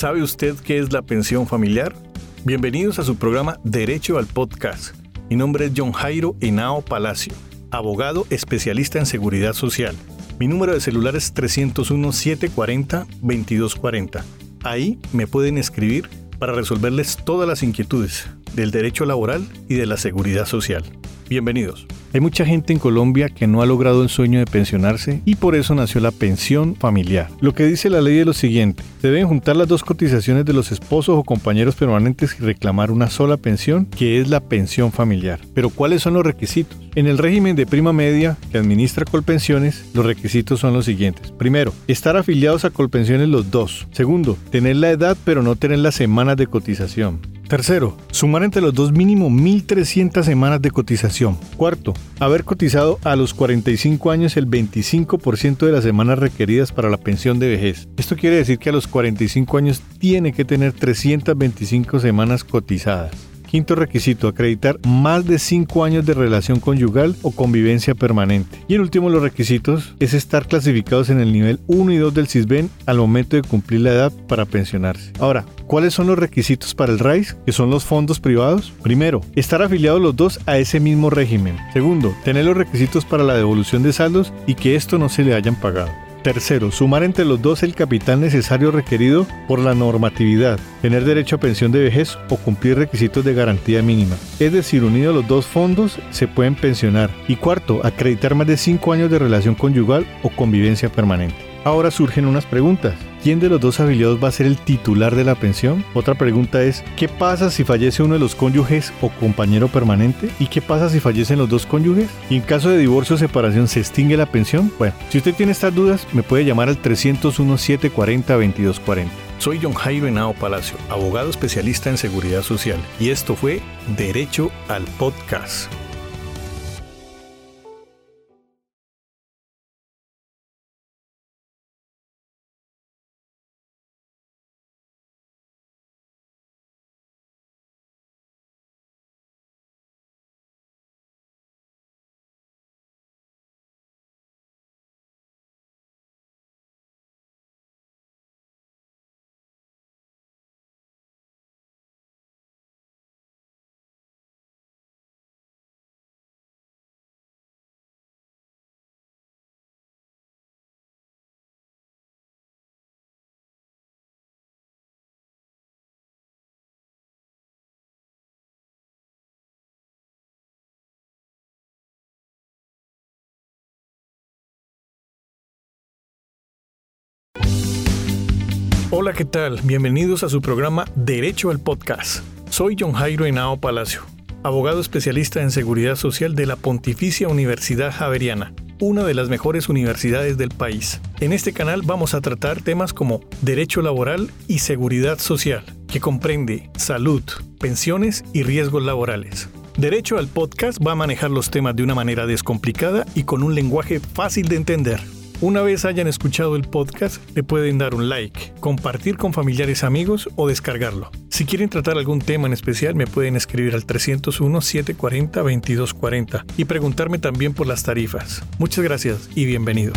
¿Sabe usted qué es la pensión familiar? Bienvenidos a su programa Derecho al Podcast. Mi nombre es John Jairo Henao Palacio, abogado especialista en seguridad social. Mi número de celular es 301-740-2240. Ahí me pueden escribir para resolverles todas las inquietudes del derecho laboral y de la seguridad social. Bienvenidos. Hay mucha gente en Colombia que no ha logrado el sueño de pensionarse y por eso nació la pensión familiar. Lo que dice la ley es lo siguiente, se deben juntar las dos cotizaciones de los esposos o compañeros permanentes y reclamar una sola pensión, que es la pensión familiar. Pero ¿cuáles son los requisitos? En el régimen de prima media que administra Colpensiones, los requisitos son los siguientes. Primero, estar afiliados a Colpensiones los dos. Segundo, tener la edad pero no tener las semanas de cotización. Tercero, sumar entre los dos mínimo 1.300 semanas de cotización. Cuarto, haber cotizado a los 45 años el 25% de las semanas requeridas para la pensión de vejez. Esto quiere decir que a los 45 años tiene que tener 325 semanas cotizadas. Quinto requisito, acreditar más de 5 años de relación conyugal o convivencia permanente. Y el último los requisitos es estar clasificados en el nivel 1 y 2 del CISBEN al momento de cumplir la edad para pensionarse. Ahora, ¿cuáles son los requisitos para el RAIS, que son los fondos privados? Primero, estar afiliados los dos a ese mismo régimen. Segundo, tener los requisitos para la devolución de saldos y que esto no se le hayan pagado. Tercero, sumar entre los dos el capital necesario requerido por la normatividad, tener derecho a pensión de vejez o cumplir requisitos de garantía mínima. Es decir, unidos los dos fondos se pueden pensionar. Y cuarto, acreditar más de 5 años de relación conyugal o convivencia permanente. Ahora surgen unas preguntas. ¿Quién de los dos afiliados va a ser el titular de la pensión? Otra pregunta es, ¿qué pasa si fallece uno de los cónyuges o compañero permanente? ¿Y qué pasa si fallecen los dos cónyuges? ¿Y en caso de divorcio o separación se extingue la pensión? Bueno, si usted tiene estas dudas, me puede llamar al 301-740-2240. Soy John Jairo Henao Palacio, abogado especialista en seguridad social, y esto fue Derecho al Podcast. Hola, ¿qué tal? Bienvenidos a su programa Derecho al Podcast. Soy John Jairo Henao Palacio, abogado especialista en seguridad social de la Pontificia Universidad Javeriana, una de las mejores universidades del país. En este canal vamos a tratar temas como derecho laboral y seguridad social, que comprende salud, pensiones y riesgos laborales. Derecho al podcast va a manejar los temas de una manera descomplicada y con un lenguaje fácil de entender. Una vez hayan escuchado el podcast, le pueden dar un like, compartir con familiares amigos o descargarlo. Si quieren tratar algún tema en especial, me pueden escribir al 301-740-2240 y preguntarme también por las tarifas. Muchas gracias y bienvenidos.